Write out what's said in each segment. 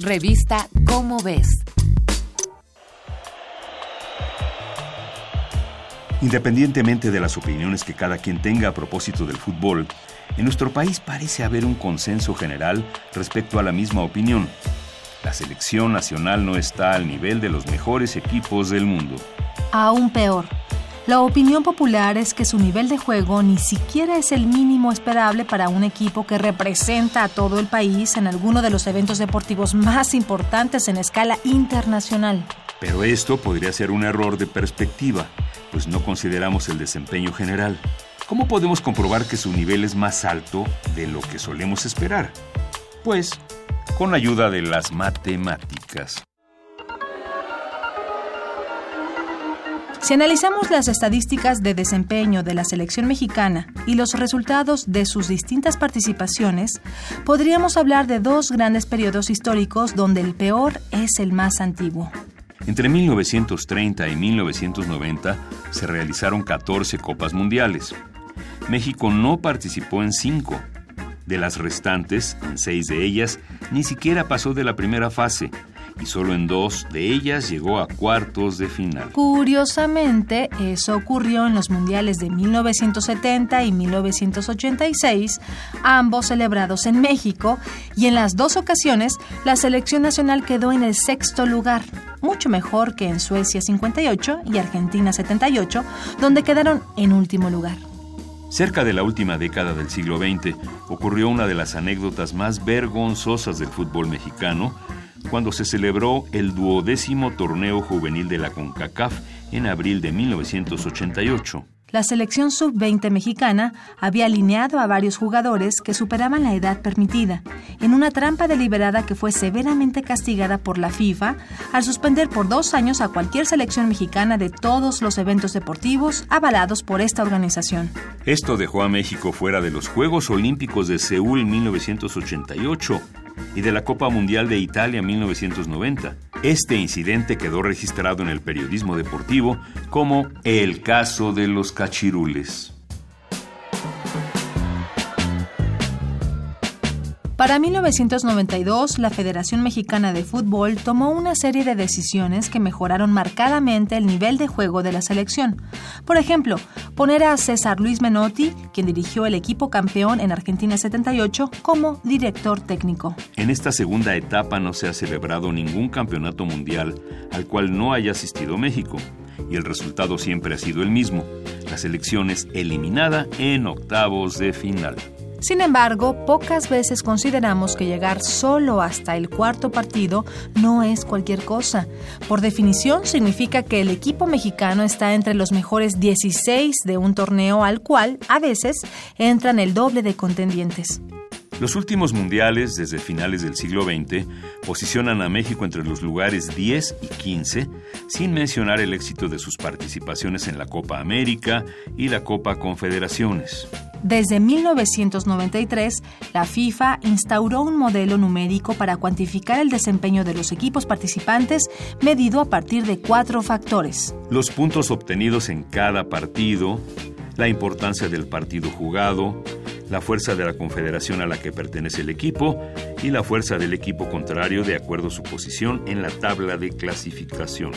Revista Cómo ves. Independientemente de las opiniones que cada quien tenga a propósito del fútbol, en nuestro país parece haber un consenso general respecto a la misma opinión. La selección nacional no está al nivel de los mejores equipos del mundo. Aún peor. La opinión popular es que su nivel de juego ni siquiera es el mínimo esperable para un equipo que representa a todo el país en alguno de los eventos deportivos más importantes en escala internacional. Pero esto podría ser un error de perspectiva, pues no consideramos el desempeño general. ¿Cómo podemos comprobar que su nivel es más alto de lo que solemos esperar? Pues con ayuda de las matemáticas. Si analizamos las estadísticas de desempeño de la selección mexicana y los resultados de sus distintas participaciones, podríamos hablar de dos grandes periodos históricos donde el peor es el más antiguo. Entre 1930 y 1990 se realizaron 14 Copas Mundiales. México no participó en cinco. De las restantes, en seis de ellas, ni siquiera pasó de la primera fase, y solo en dos de ellas llegó a cuartos de final. Curiosamente, eso ocurrió en los mundiales de 1970 y 1986, ambos celebrados en México, y en las dos ocasiones la selección nacional quedó en el sexto lugar, mucho mejor que en Suecia 58 y Argentina 78, donde quedaron en último lugar. Cerca de la última década del siglo XX ocurrió una de las anécdotas más vergonzosas del fútbol mexicano cuando se celebró el duodécimo torneo juvenil de la CONCACAF en abril de 1988. La selección sub-20 mexicana había alineado a varios jugadores que superaban la edad permitida, en una trampa deliberada que fue severamente castigada por la FIFA al suspender por dos años a cualquier selección mexicana de todos los eventos deportivos avalados por esta organización. Esto dejó a México fuera de los Juegos Olímpicos de Seúl 1988 y de la Copa Mundial de Italia 1990. Este incidente quedó registrado en el periodismo deportivo como el caso de los cachirules. Para 1992, la Federación Mexicana de Fútbol tomó una serie de decisiones que mejoraron marcadamente el nivel de juego de la selección. Por ejemplo, poner a César Luis Menotti, quien dirigió el equipo campeón en Argentina 78, como director técnico. En esta segunda etapa no se ha celebrado ningún campeonato mundial al cual no haya asistido México, y el resultado siempre ha sido el mismo. La selección es eliminada en octavos de final. Sin embargo, pocas veces consideramos que llegar solo hasta el cuarto partido no es cualquier cosa. Por definición, significa que el equipo mexicano está entre los mejores 16 de un torneo al cual, a veces, entran el doble de contendientes. Los últimos mundiales, desde finales del siglo XX, posicionan a México entre los lugares 10 y 15, sin mencionar el éxito de sus participaciones en la Copa América y la Copa Confederaciones. Desde 1993, la FIFA instauró un modelo numérico para cuantificar el desempeño de los equipos participantes medido a partir de cuatro factores. Los puntos obtenidos en cada partido, la importancia del partido jugado, la fuerza de la confederación a la que pertenece el equipo y la fuerza del equipo contrario de acuerdo a su posición en la tabla de clasificación.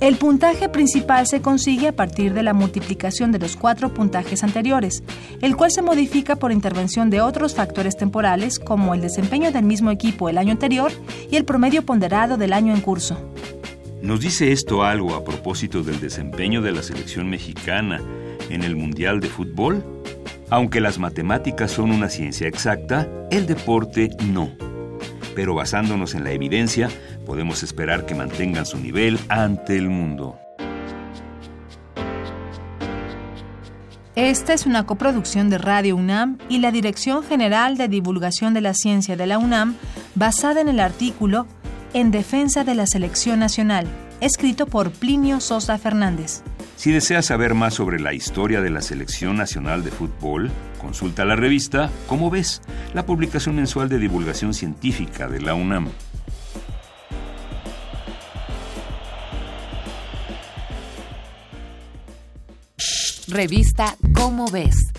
El puntaje principal se consigue a partir de la multiplicación de los cuatro puntajes anteriores, el cual se modifica por intervención de otros factores temporales como el desempeño del mismo equipo el año anterior y el promedio ponderado del año en curso. ¿Nos dice esto algo a propósito del desempeño de la selección mexicana en el Mundial de Fútbol? Aunque las matemáticas son una ciencia exacta, el deporte no pero basándonos en la evidencia, podemos esperar que mantengan su nivel ante el mundo. Esta es una coproducción de Radio UNAM y la Dirección General de Divulgación de la Ciencia de la UNAM, basada en el artículo En defensa de la selección nacional, escrito por Plinio Sosa Fernández. Si deseas saber más sobre la historia de la Selección Nacional de Fútbol, consulta la revista Cómo ves, la publicación mensual de divulgación científica de la UNAM. Revista Cómo ves.